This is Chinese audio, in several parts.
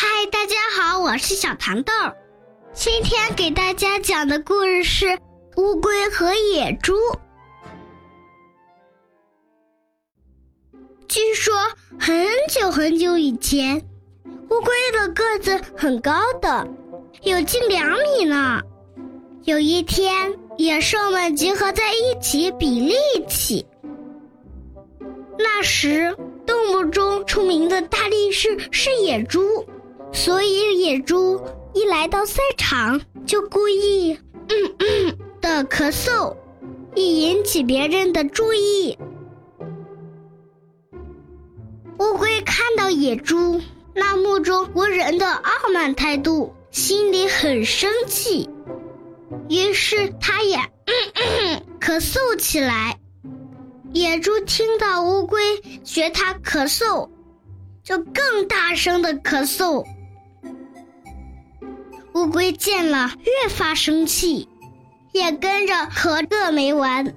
嗨，大家好，我是小糖豆。今天给大家讲的故事是《乌龟和野猪》。据说很久很久以前，乌龟的个子很高的，有近两米呢。有一天，野兽们集合在一起比力气。那时，动物中出名的大力士是野猪，所以野猪一来到赛场就故意嗯嗯的咳嗽，以引起别人的注意。乌龟看到野猪那目中无人的傲慢态度，心里很生气，于是它也嗯嗯咳嗽起来。野猪听到乌龟学它咳嗽，就更大声的咳嗽。乌龟见了，越发生气，也跟着咳个没完。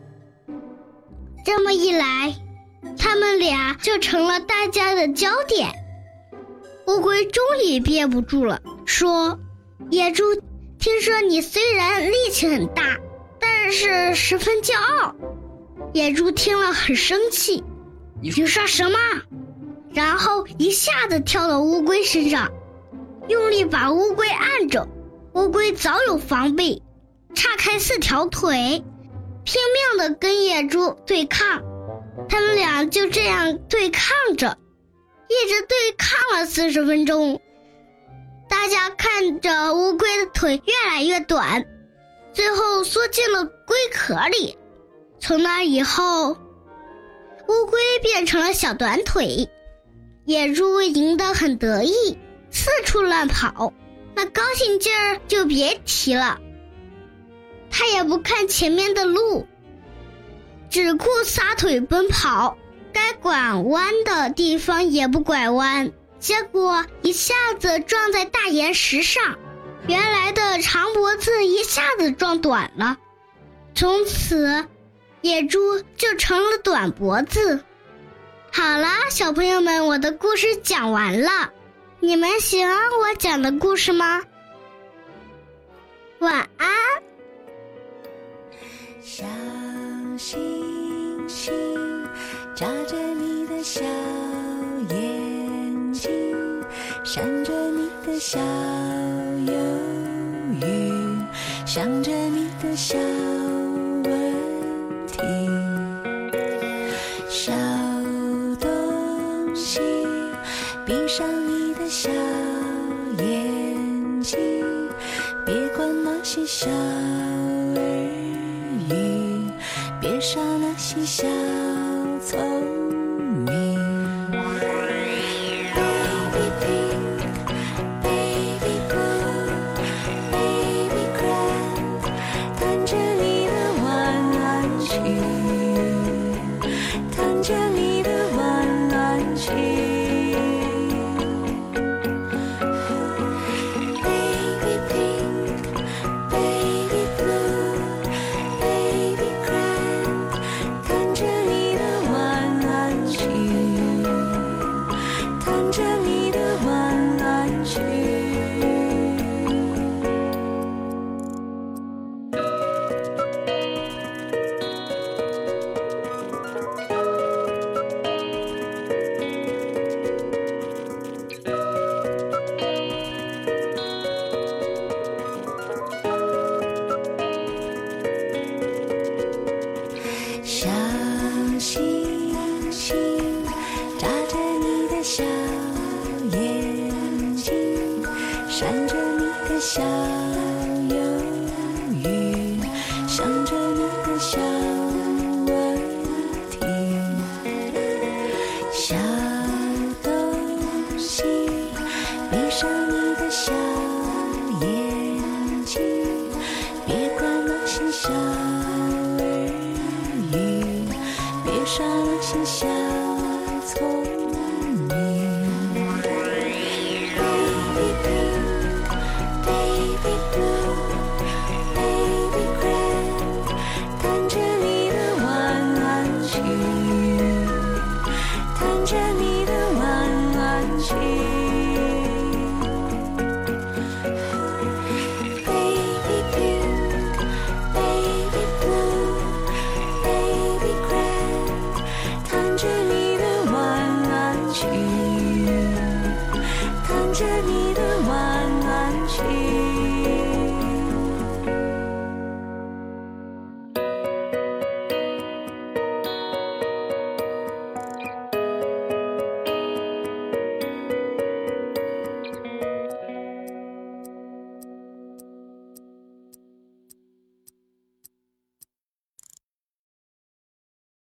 这么一来，他们俩就成了大家的焦点。乌龟终于憋不住了，说：“野猪，听说你虽然力气很大，但是十分骄傲。”野猪听了很生气，你说什么？然后一下子跳到乌龟身上，用力把乌龟按着。乌龟早有防备，叉开四条腿，拼命的跟野猪对抗。他们俩就这样对抗着，一直对抗了四十分钟。大家看着乌龟的腿越来越短，最后缩进了龟壳里。从那以后，乌龟变成了小短腿，野猪赢得很得意，四处乱跑，那高兴劲儿就别提了。他也不看前面的路，只顾撒腿奔跑，该拐弯的地方也不拐弯，结果一下子撞在大岩石上，原来的长脖子一下子撞短了，从此。野猪就成了短脖子。好了，小朋友们，我的故事讲完了。你们喜欢我讲的故事吗？晚安。小星星眨着你的小眼睛，闪着你的小忧郁，想着你的小。眼睛，别管那些伤闪着你的小忧郁，想着你的小问题，